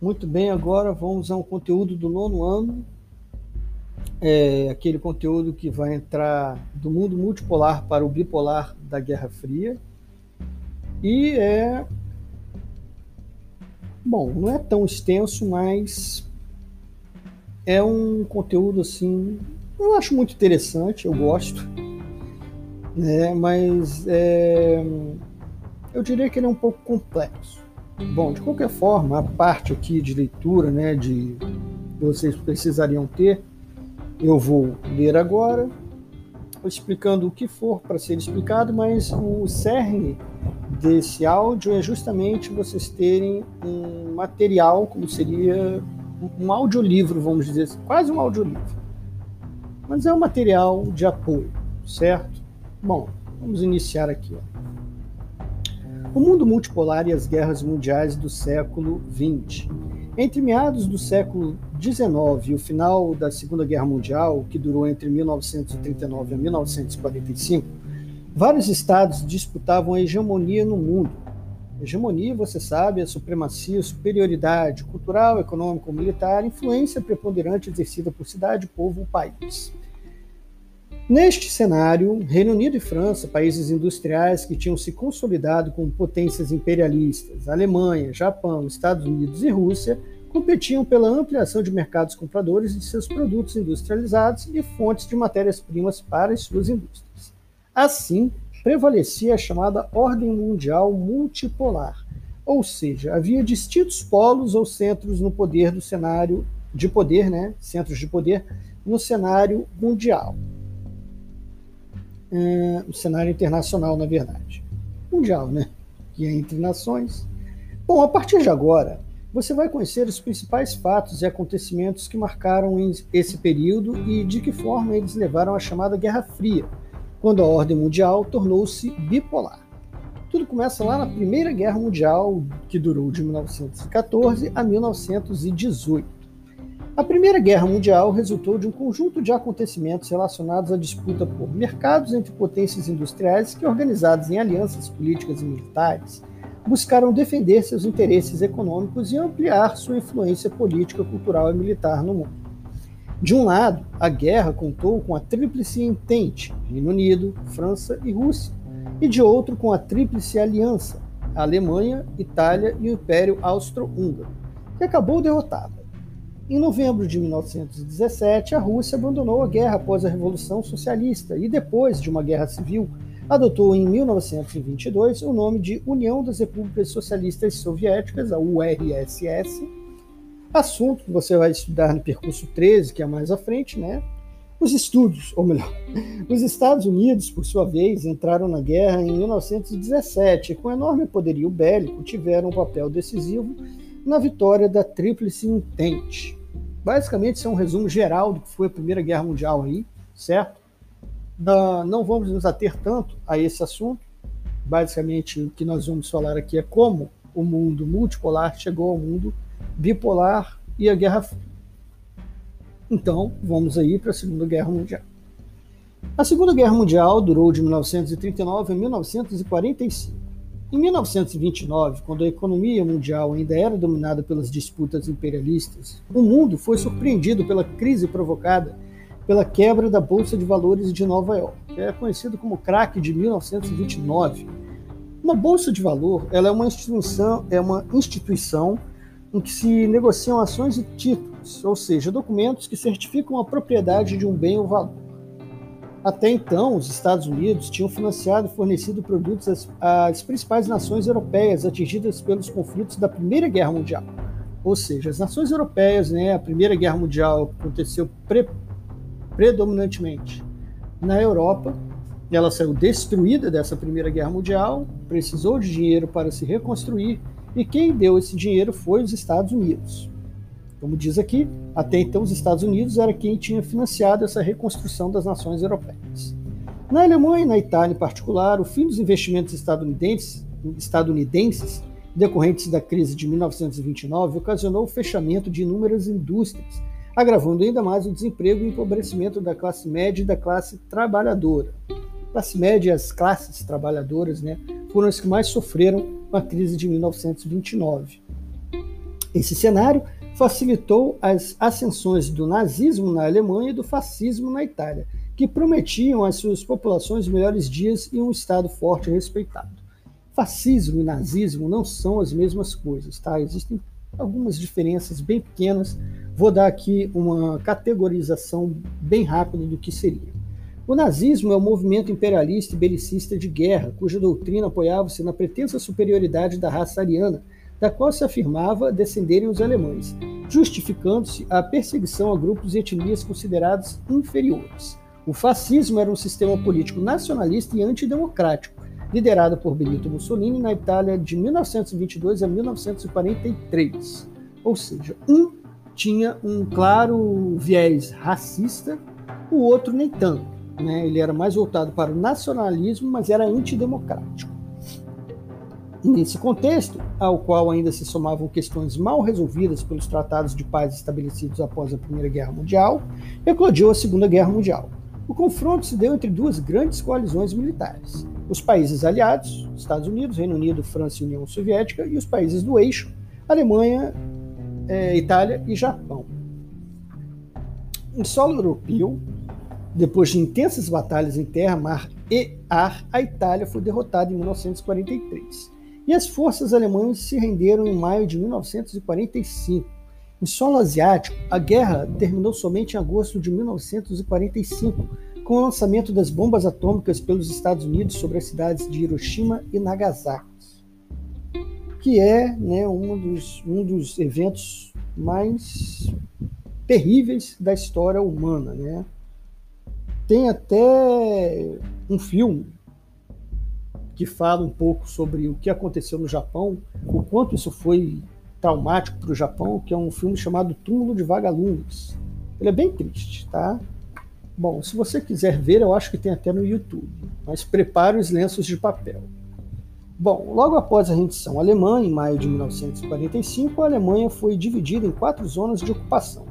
Muito bem, agora vamos a um conteúdo do nono ano, é aquele conteúdo que vai entrar do mundo multipolar para o bipolar da Guerra Fria. E é. Bom, não é tão extenso, mas é um conteúdo assim. Eu acho muito interessante, eu gosto, né? mas é, eu diria que ele é um pouco complexo. Bom, de qualquer forma, a parte aqui de leitura, né, de vocês precisariam ter, eu vou ler agora, explicando o que for para ser explicado, mas o cerne desse áudio é justamente vocês terem um material, como seria um audiolivro, vamos dizer assim, quase um audiolivro. Mas é um material de apoio, certo? Bom, vamos iniciar aqui. Ó. O mundo multipolar e as guerras mundiais do século XX. Entre meados do século XIX e o final da Segunda Guerra Mundial, que durou entre 1939 e 1945, vários estados disputavam a hegemonia no mundo. Hegemonia, você sabe, é supremacia, superioridade cultural, econômica ou militar, influência preponderante exercida por cidade, povo ou país. Neste cenário, Reino Unido e França, países industriais que tinham se consolidado como potências imperialistas, Alemanha, Japão, Estados Unidos e Rússia, competiam pela ampliação de mercados compradores de seus produtos industrializados e fontes de matérias-primas para as suas indústrias. Assim, prevalecia a chamada ordem mundial multipolar, ou seja, havia distintos polos ou centros no poder do cenário de poder, né, centros de poder no cenário mundial uh, o cenário internacional, na verdade. Mundial, né? Que é entre nações. Bom, a partir de agora, você vai conhecer os principais fatos e acontecimentos que marcaram esse período e de que forma eles levaram à chamada Guerra Fria, quando a ordem mundial tornou-se bipolar. Tudo começa lá na Primeira Guerra Mundial, que durou de 1914 a 1918. A Primeira Guerra Mundial resultou de um conjunto de acontecimentos relacionados à disputa por mercados entre potências industriais que, organizadas em alianças políticas e militares, buscaram defender seus interesses econômicos e ampliar sua influência política, cultural e militar no mundo. De um lado, a guerra contou com a Tríplice Entente, Reino Unido, França e Rússia, e de outro com a Tríplice Aliança, Alemanha, Itália e o Império Austro-Húngaro, que acabou derrotada. Em novembro de 1917, a Rússia abandonou a guerra após a Revolução Socialista e, depois de uma guerra civil, adotou em 1922 o nome de União das Repúblicas Socialistas Soviéticas, a URSS, assunto que você vai estudar no percurso 13, que é mais à frente, né? Os estudos, ou melhor, os Estados Unidos, por sua vez, entraram na guerra em 1917 e, com enorme poderio bélico, tiveram um papel decisivo na vitória da Tríplice Entente. Basicamente, isso é um resumo geral do que foi a Primeira Guerra Mundial aí, certo? não vamos nos ater tanto a esse assunto. Basicamente, o que nós vamos falar aqui é como o mundo multipolar chegou ao mundo bipolar e a Guerra Fria. Então, vamos aí para a Segunda Guerra Mundial. A Segunda Guerra Mundial durou de 1939 a 1945. Em 1929, quando a economia mundial ainda era dominada pelas disputas imperialistas, o mundo foi surpreendido pela crise provocada pela quebra da Bolsa de Valores de Nova York, que é conhecido como crack de 1929. Uma bolsa de valor ela é uma instituição, é uma instituição em que se negociam ações e títulos, ou seja, documentos que certificam a propriedade de um bem ou valor. Até então, os Estados Unidos tinham financiado e fornecido produtos às, às, principais nações europeias atingidas pelos conflitos da Primeira Guerra Mundial. Ou seja, as nações europeias, né, a Primeira Guerra Mundial aconteceu pre, predominantemente na Europa. Ela saiu destruída dessa Primeira Guerra Mundial, precisou de dinheiro para se reconstruir, e quem deu esse dinheiro foi os Estados Unidos. Como diz aqui, até então os Estados Unidos era quem tinha financiado essa reconstrução das nações europeias. Na Alemanha e na Itália em particular, o fim dos investimentos estadunidenses, estadunidenses decorrentes da crise de 1929 ocasionou o fechamento de inúmeras indústrias, agravando ainda mais o desemprego e o empobrecimento da classe média e da classe trabalhadora. A classe média e as classes trabalhadoras né, foram as que mais sofreram com a crise de 1929. Esse cenário facilitou as ascensões do nazismo na Alemanha e do fascismo na Itália, que prometiam às suas populações melhores dias e um Estado forte e respeitado. Fascismo e nazismo não são as mesmas coisas, tá? Existem algumas diferenças bem pequenas. Vou dar aqui uma categorização bem rápida do que seria. O nazismo é um movimento imperialista e belicista de guerra, cuja doutrina apoiava-se na pretensa superioridade da raça ariana, da qual se afirmava descenderem os alemães, justificando-se a perseguição a grupos e etnias considerados inferiores. O fascismo era um sistema político nacionalista e antidemocrático, liderado por Benito Mussolini na Itália de 1922 a 1943. Ou seja, um tinha um claro viés racista, o outro nem tanto. Né? Ele era mais voltado para o nacionalismo, mas era antidemocrático. Nesse contexto, ao qual ainda se somavam questões mal resolvidas pelos tratados de paz estabelecidos após a Primeira Guerra Mundial, eclodiu a Segunda Guerra Mundial. O confronto se deu entre duas grandes coalizões militares: os países aliados, Estados Unidos, Reino Unido, França e União Soviética, e os países do eixo, Alemanha, é, Itália e Japão. Em solo europeu, depois de intensas batalhas em terra, mar e ar, a Itália foi derrotada em 1943 e as forças alemãs se renderam em maio de 1945. Em solo asiático, a guerra terminou somente em agosto de 1945, com o lançamento das bombas atômicas pelos Estados Unidos sobre as cidades de Hiroshima e Nagasaki, que é né, um, dos, um dos eventos mais terríveis da história humana. Né? Tem até um filme que fala um pouco sobre o que aconteceu no Japão, o quanto isso foi traumático para o Japão, que é um filme chamado Túmulo de Vagalumes. Ele é bem triste, tá? Bom, se você quiser ver, eu acho que tem até no YouTube, mas prepare os lenços de papel. Bom, logo após a rendição alemã, em maio de 1945, a Alemanha foi dividida em quatro zonas de ocupação.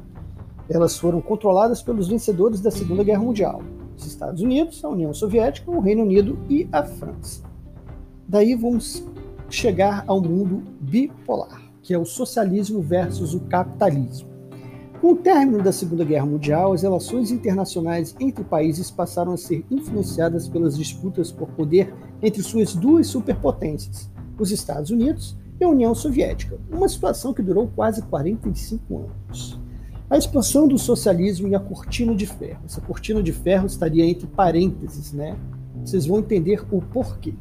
Elas foram controladas pelos vencedores da Segunda Guerra Mundial: os Estados Unidos, a União Soviética, o Reino Unido e a França. Daí vamos chegar ao mundo bipolar, que é o socialismo versus o capitalismo. Com o término da Segunda Guerra Mundial, as relações internacionais entre países passaram a ser influenciadas pelas disputas por poder entre suas duas superpotências, os Estados Unidos e a União Soviética, uma situação que durou quase 45 anos. A expansão do socialismo e a cortina de ferro. Essa cortina de ferro estaria entre parênteses, né? Vocês vão entender o porquê.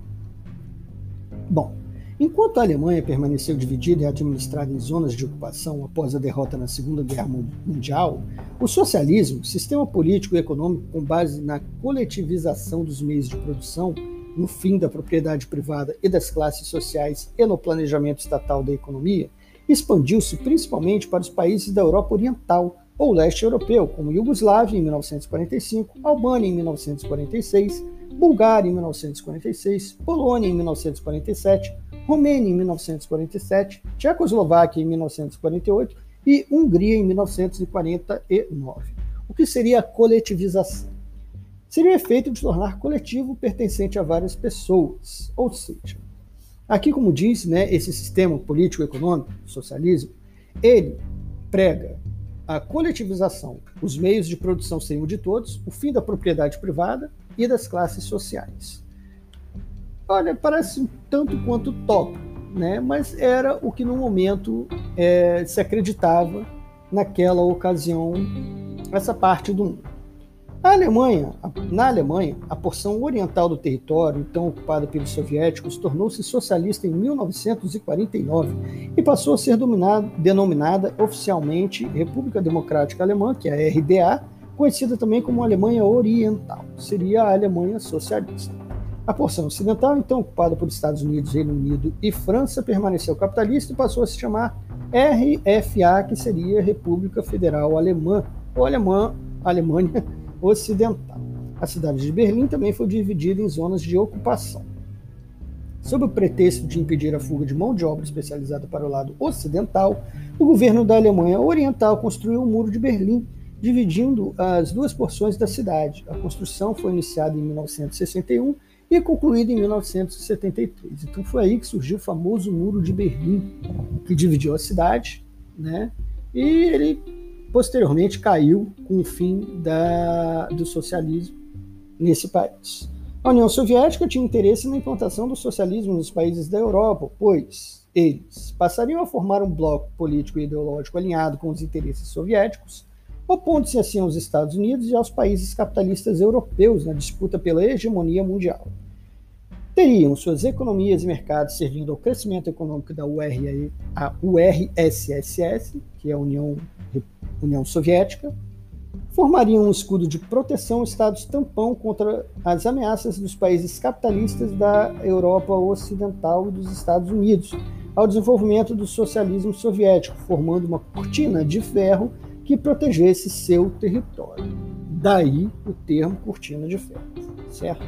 Bom, enquanto a Alemanha permaneceu dividida e administrada em zonas de ocupação após a derrota na Segunda Guerra Mundial, o socialismo, sistema político e econômico com base na coletivização dos meios de produção, no fim da propriedade privada e das classes sociais e no planejamento estatal da economia, expandiu-se principalmente para os países da Europa Oriental ou leste europeu, como Iugoslávia em 1945, Albânia em 1946, Bulgária em 1946, Polônia em 1947, Romênia em 1947, Tchecoslováquia em 1948 e Hungria em 1949. O que seria a coletivização? Seria o efeito de tornar coletivo pertencente a várias pessoas, ou seja, aqui como diz, né, esse sistema político-econômico, socialismo, ele prega a coletivização, os meios de produção seriam de todos, o fim da propriedade privada e das classes sociais. Olha, parece um tanto quanto top, né? mas era o que no momento é, se acreditava naquela ocasião, essa parte do mundo. A Alemanha, na Alemanha, a porção oriental do território, então ocupada pelos soviéticos, tornou-se socialista em 1949 e passou a ser denominada oficialmente República Democrática Alemã, que é a RDA, conhecida também como Alemanha Oriental, seria a Alemanha socialista. A porção ocidental, então ocupada por Estados Unidos, Reino Unido e França, permaneceu capitalista e passou a se chamar RFA, que seria República Federal Alemã, ou Alemã, Alemanha Ocidental. A cidade de Berlim também foi dividida em zonas de ocupação. Sob o pretexto de impedir a fuga de mão de obra especializada para o lado ocidental, o governo da Alemanha Oriental construiu o Muro de Berlim, dividindo as duas porções da cidade. A construção foi iniciada em 1961 e concluída em 1973. Então foi aí que surgiu o famoso Muro de Berlim, que dividiu a cidade né? E ele posteriormente caiu com o fim da, do socialismo nesse país. A União Soviética tinha interesse na implantação do socialismo nos países da Europa, pois eles passariam a formar um bloco político e ideológico alinhado com os interesses soviéticos, opondo-se assim aos Estados Unidos e aos países capitalistas europeus na disputa pela hegemonia mundial. Teriam suas economias e mercados servindo ao crescimento econômico da URSS, que é a União, União Soviética, formariam um escudo de proteção estados tampão contra as ameaças dos países capitalistas da Europa Ocidental e dos Estados Unidos, ao desenvolvimento do socialismo soviético, formando uma cortina de ferro que protegesse seu território. Daí o termo cortina de ferro, certo?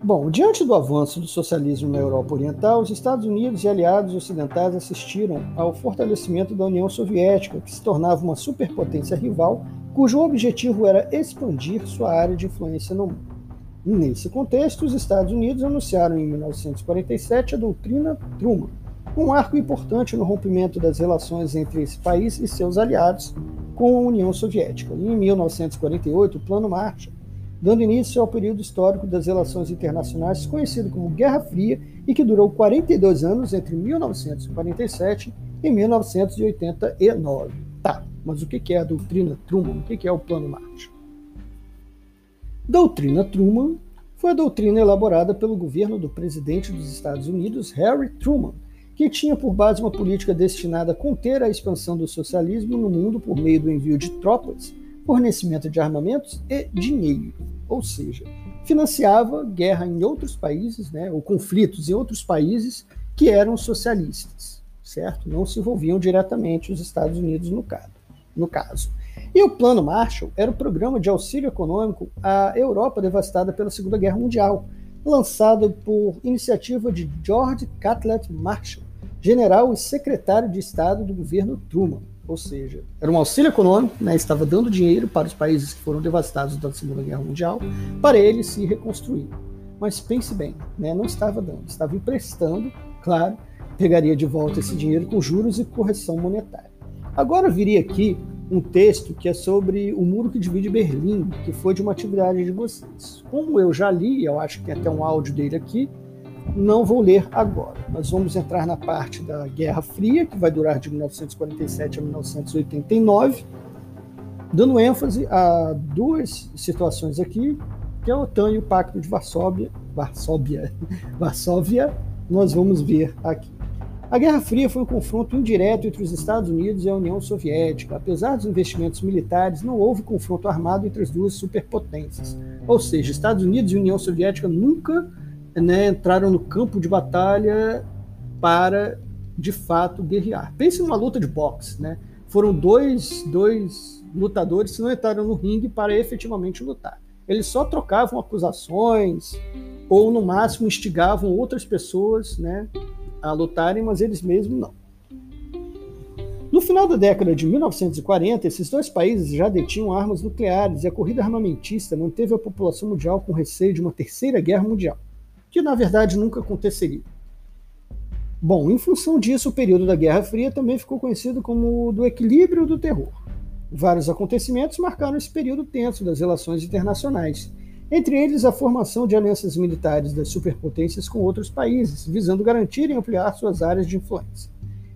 Bom, diante do avanço do socialismo na Europa Oriental, os Estados Unidos e aliados ocidentais assistiram ao fortalecimento da União Soviética, que se tornava uma superpotência rival, cujo objetivo era expandir sua área de influência no mundo. Nesse contexto, os Estados Unidos anunciaram em 1947 a doutrina Truman, um marco importante no rompimento das relações entre esse país e seus aliados com a União Soviética. Em 1948, o Plano Marshall dando início ao período histórico das relações internacionais conhecido como Guerra Fria e que durou 42 anos entre 1947 e 1989. Tá, mas o que é a doutrina Truman? O que é o Plano Marshall? Doutrina Truman foi a doutrina elaborada pelo governo do presidente dos Estados Unidos, Harry Truman, que tinha por base uma política destinada a conter a expansão do socialismo no mundo por meio do envio de tropas fornecimento de armamentos e dinheiro, ou seja, financiava guerra em outros países, né, ou conflitos em outros países que eram socialistas, certo? Não se envolviam diretamente os Estados Unidos no caso. No caso. E o Plano Marshall era o programa de auxílio econômico à Europa devastada pela Segunda Guerra Mundial, lançado por iniciativa de George Catlett Marshall, general e secretário de Estado do governo Truman ou seja, era um auxílio econômico, né, estava dando dinheiro para os países que foram devastados da Segunda Guerra Mundial, para eles se reconstruir. Mas pense bem, né, não estava dando, estava emprestando, claro, pegaria de volta esse dinheiro com juros e correção monetária. Agora viria aqui um texto que é sobre o muro que divide Berlim, que foi de uma atividade de vocês. Como eu já li, eu acho que tem até um áudio dele aqui, não vou ler agora. Nós vamos entrar na parte da Guerra Fria, que vai durar de 1947 a 1989, dando ênfase a duas situações aqui, que é a OTAN e o Pacto de Varsóvia. Varsóvia, Varsóvia nós vamos ver aqui. A Guerra Fria foi um confronto indireto entre os Estados Unidos e a União Soviética. Apesar dos investimentos militares, não houve confronto armado entre as duas superpotências. Ou seja, Estados Unidos e União Soviética nunca né, entraram no campo de batalha para, de fato, guerrear. Pense numa luta de boxe. Né? Foram dois, dois lutadores que não entraram no ringue para efetivamente lutar. Eles só trocavam acusações ou, no máximo, instigavam outras pessoas né, a lutarem, mas eles mesmos não. No final da década de 1940, esses dois países já detinham armas nucleares e a corrida armamentista manteve a população mundial com receio de uma terceira guerra mundial que na verdade nunca aconteceria. Bom, em função disso, o período da Guerra Fria também ficou conhecido como do equilíbrio do terror. Vários acontecimentos marcaram esse período tenso das relações internacionais, entre eles a formação de alianças militares das superpotências com outros países, visando garantir e ampliar suas áreas de influência.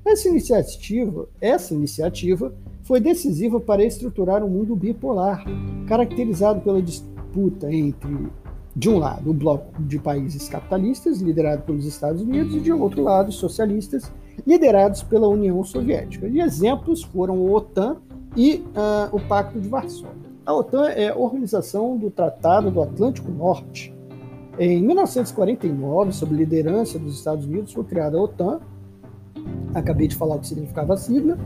Essa iniciativa, essa iniciativa foi decisiva para estruturar um mundo bipolar, caracterizado pela disputa entre de um lado, o bloco de países capitalistas, liderado pelos Estados Unidos, e de outro lado, socialistas, liderados pela União Soviética. E exemplos foram a OTAN e uh, o Pacto de Varsóvia. A OTAN é a Organização do Tratado do Atlântico Norte. Em 1949, sob liderança dos Estados Unidos, foi criada a OTAN. Acabei de falar o que significava a sigla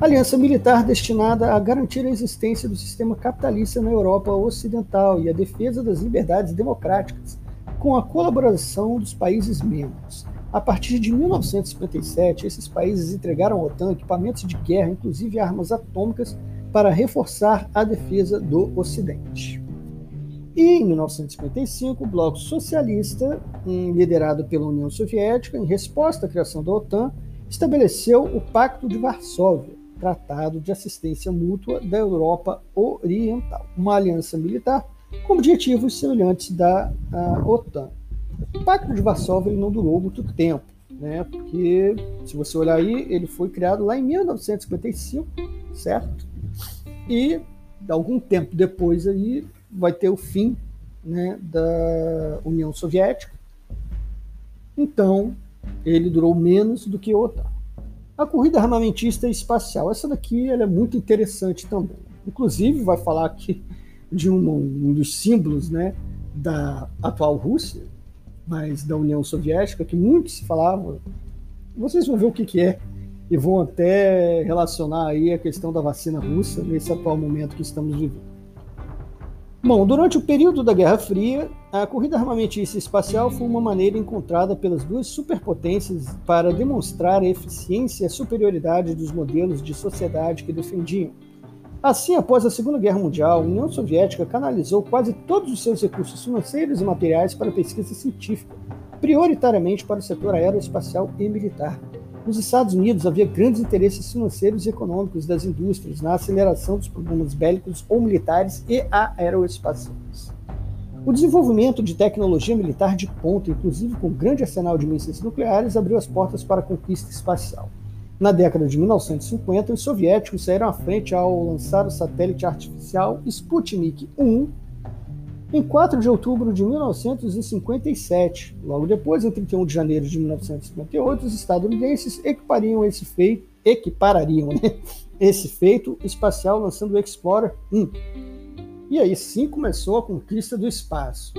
aliança militar destinada a garantir a existência do sistema capitalista na Europa Ocidental e a defesa das liberdades democráticas, com a colaboração dos países membros. A partir de 1957, esses países entregaram à OTAN equipamentos de guerra, inclusive armas atômicas, para reforçar a defesa do Ocidente. E em 1955, o Bloco Socialista, liderado pela União Soviética, em resposta à criação da OTAN, estabeleceu o Pacto de Varsóvia, Tratado de Assistência Mútua da Europa Oriental, uma aliança militar com objetivos semelhantes da OTAN. O Pacto de Varsóvia não durou muito tempo, né? Porque se você olhar aí, ele foi criado lá em 1955, certo? E algum tempo depois aí vai ter o fim, né, da União Soviética. Então, ele durou menos do que a OTAN. A corrida armamentista espacial, essa daqui ela é muito interessante também. Inclusive, vai falar aqui de um, um dos símbolos né, da atual Rússia, mas da União Soviética, que muito se falava. Vocês vão ver o que, que é e vão até relacionar aí a questão da vacina russa nesse atual momento que estamos vivendo. Bom, durante o período da Guerra Fria, a corrida armamentista espacial foi uma maneira encontrada pelas duas superpotências para demonstrar a eficiência e a superioridade dos modelos de sociedade que defendiam. Assim, após a Segunda Guerra Mundial, a União Soviética canalizou quase todos os seus recursos financeiros e materiais para pesquisa científica, prioritariamente para o setor aeroespacial e militar. Nos Estados Unidos havia grandes interesses financeiros e econômicos das indústrias na aceleração dos problemas bélicos ou militares e aeroespaciais. O desenvolvimento de tecnologia militar de ponta, inclusive com grande arsenal de mísseis nucleares, abriu as portas para a conquista espacial. Na década de 1950, os soviéticos saíram à frente ao lançar o satélite artificial Sputnik 1 em 4 de outubro de 1957. Logo depois, em 31 de janeiro de 1958, os estadunidenses equipariam esse feito, equiparariam né, esse feito espacial lançando o Explorer 1. E aí sim começou a conquista do espaço.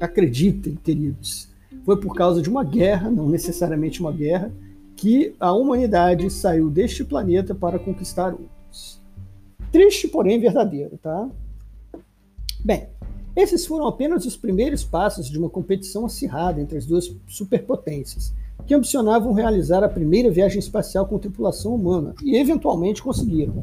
Acreditem, queridos, foi por causa de uma guerra, não necessariamente uma guerra, que a humanidade saiu deste planeta para conquistar outros. Triste, porém verdadeiro, tá? Bem, esses foram apenas os primeiros passos de uma competição acirrada entre as duas superpotências, que ambicionavam realizar a primeira viagem espacial com tripulação humana, e eventualmente conseguiram.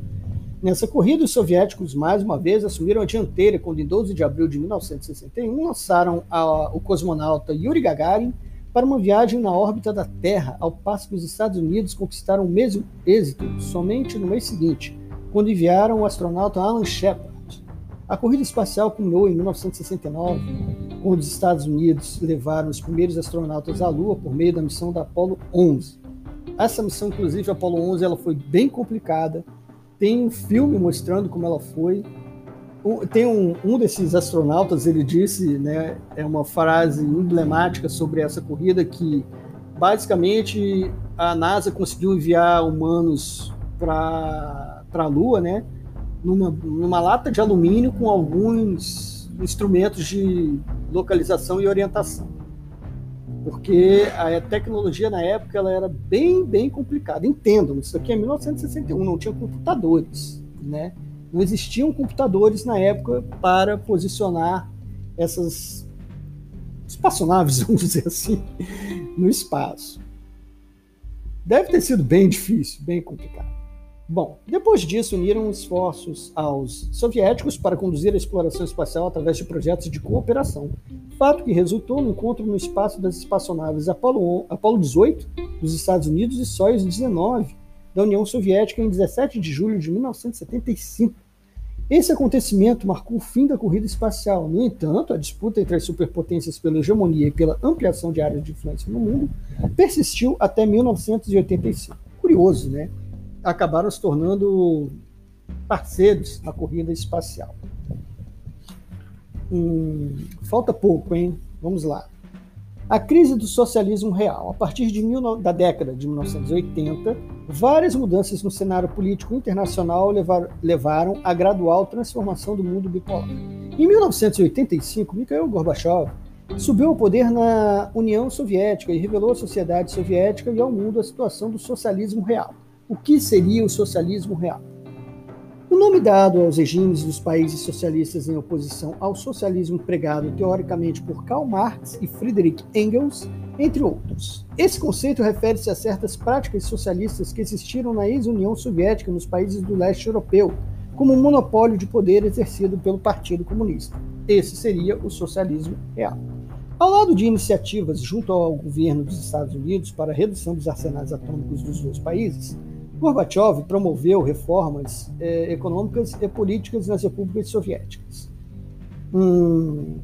Nessa corrida, os soviéticos mais uma vez assumiram a dianteira quando, em 12 de abril de 1961, lançaram a, o cosmonauta Yuri Gagarin para uma viagem na órbita da Terra, ao passo que os Estados Unidos conquistaram o mesmo êxito somente no mês seguinte, quando enviaram o astronauta Alan Shepard a corrida espacial culminou em 1969, quando os Estados Unidos levaram os primeiros astronautas à Lua por meio da missão da Apollo 11. Essa missão, inclusive, a Apollo 11, ela foi bem complicada. Tem um filme mostrando como ela foi. Tem um, um desses astronautas, ele disse, né, é uma frase emblemática sobre essa corrida que basicamente a NASA conseguiu enviar humanos para a Lua, né? Numa, numa lata de alumínio com alguns instrumentos de localização e orientação. Porque a tecnologia na época ela era bem, bem complicada. Entendam, isso aqui é 1961, não tinha computadores, né? Não existiam computadores na época para posicionar essas espaçonaves, vamos dizer assim, no espaço. Deve ter sido bem difícil, bem complicado. Bom, depois disso, uniram esforços aos soviéticos para conduzir a exploração espacial através de projetos de cooperação, fato que resultou no encontro no espaço das espaçonaves Apollo, Apollo 18 dos Estados Unidos e Soyuz 19 da União Soviética em 17 de julho de 1975. Esse acontecimento marcou o fim da corrida espacial. No entanto, a disputa entre as superpotências pela hegemonia e pela ampliação de áreas de influência no mundo persistiu até 1985. Curioso, né? Acabaram se tornando parceiros na corrida espacial. Hum, falta pouco, hein? Vamos lá. A crise do socialismo real. A partir de mil, da década de 1980, várias mudanças no cenário político internacional levar, levaram à gradual transformação do mundo bipolar. Em 1985, Mikhail Gorbachev subiu ao poder na União Soviética e revelou à sociedade soviética e ao mundo a situação do socialismo real o que seria o socialismo real. O nome dado aos regimes dos países socialistas em oposição ao socialismo pregado teoricamente por Karl Marx e Friedrich Engels, entre outros. Esse conceito refere-se a certas práticas socialistas que existiram na ex-União Soviética nos países do leste europeu, como um monopólio de poder exercido pelo Partido Comunista. Esse seria o socialismo real. Ao lado de iniciativas junto ao governo dos Estados Unidos para a redução dos arsenais atômicos dos dois países, Gorbachev promoveu reformas eh, econômicas e políticas nas repúblicas soviéticas. Hum,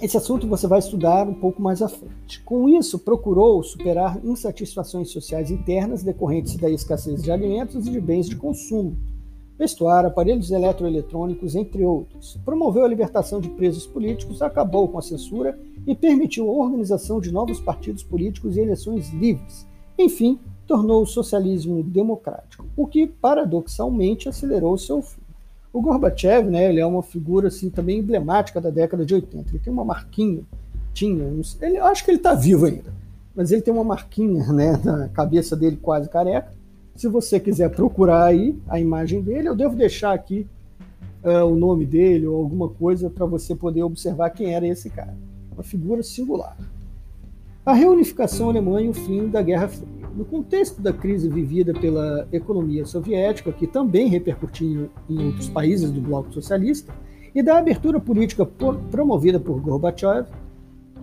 esse assunto você vai estudar um pouco mais à frente. Com isso, procurou superar insatisfações sociais internas decorrentes da escassez de alimentos e de bens de consumo, vestuário, aparelhos eletroeletrônicos, entre outros. Promoveu a libertação de presos políticos, acabou com a censura e permitiu a organização de novos partidos políticos e eleições livres. Enfim, tornou o socialismo democrático, o que paradoxalmente acelerou seu fim. O Gorbachev, né, ele é uma figura assim também emblemática da década de 80. Ele tem uma marquinha, tinha, ele, acho que ele está vivo ainda, mas ele tem uma marquinha, né, na cabeça dele quase careca. Se você quiser procurar aí a imagem dele, eu devo deixar aqui uh, o nome dele ou alguma coisa para você poder observar quem era esse cara. Uma figura singular. A reunificação alemã e o fim da Guerra Fria. No contexto da crise vivida pela economia soviética, que também repercutiu em outros países do bloco socialista, e da abertura política promovida por Gorbachev,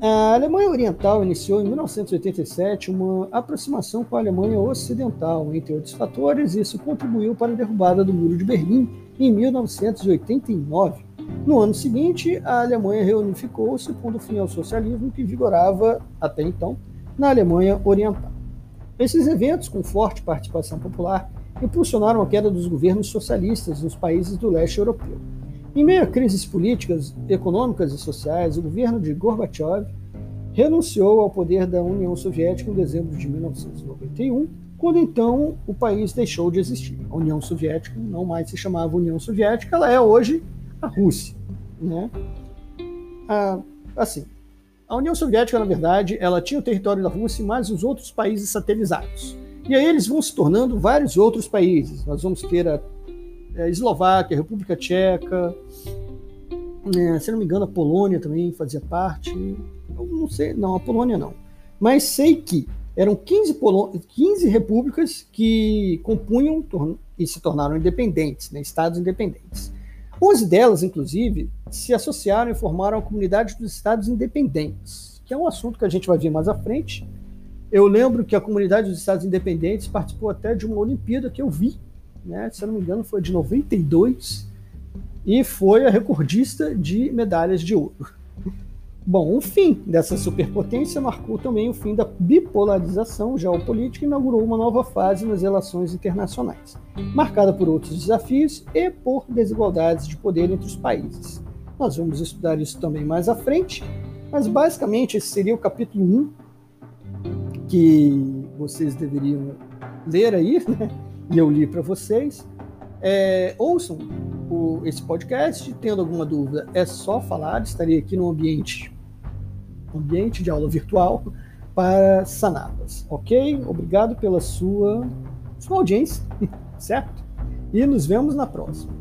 a Alemanha Oriental iniciou em 1987 uma aproximação com a Alemanha Ocidental. Entre outros fatores, isso contribuiu para a derrubada do Muro de Berlim em 1989. No ano seguinte, a Alemanha reunificou-se, pondo fim ao socialismo que vigorava até então na Alemanha Oriental. Esses eventos, com forte participação popular, impulsionaram a queda dos governos socialistas nos países do leste europeu. Em meio a crises políticas, econômicas e sociais, o governo de Gorbachev renunciou ao poder da União Soviética em dezembro de 1991, quando então o país deixou de existir. A União Soviética não mais se chamava União Soviética, ela é hoje a Rússia. Né? Ah, assim, a União Soviética, na verdade, ela tinha o território da Rússia mais os outros países satelizados. E aí eles vão se tornando vários outros países. Nós vamos ter a, a Eslováquia, a República Tcheca, é, se não me engano, a Polônia também fazia parte. Eu não sei, não, a Polônia não. Mas sei que eram 15, 15 repúblicas que compunham e se tornaram independentes, né, estados independentes. 11 delas, inclusive, se associaram e formaram a Comunidade dos Estados Independentes, que é um assunto que a gente vai ver mais à frente. Eu lembro que a Comunidade dos Estados Independentes participou até de uma Olimpíada que eu vi, né? se eu não me engano, foi de 92, e foi a recordista de medalhas de ouro. Bom, o fim dessa superpotência marcou também o fim da bipolarização geopolítica e inaugurou uma nova fase nas relações internacionais, marcada por outros desafios e por desigualdades de poder entre os países. Nós vamos estudar isso também mais à frente, mas basicamente esse seria o capítulo 1 que vocês deveriam ler aí, né? e eu li para vocês. É, ouçam o, esse podcast, tendo alguma dúvida, é só falar, estarei aqui no ambiente ambiente de aula virtual para saná-las, ok? Obrigado pela sua, sua audiência, certo? E nos vemos na próxima.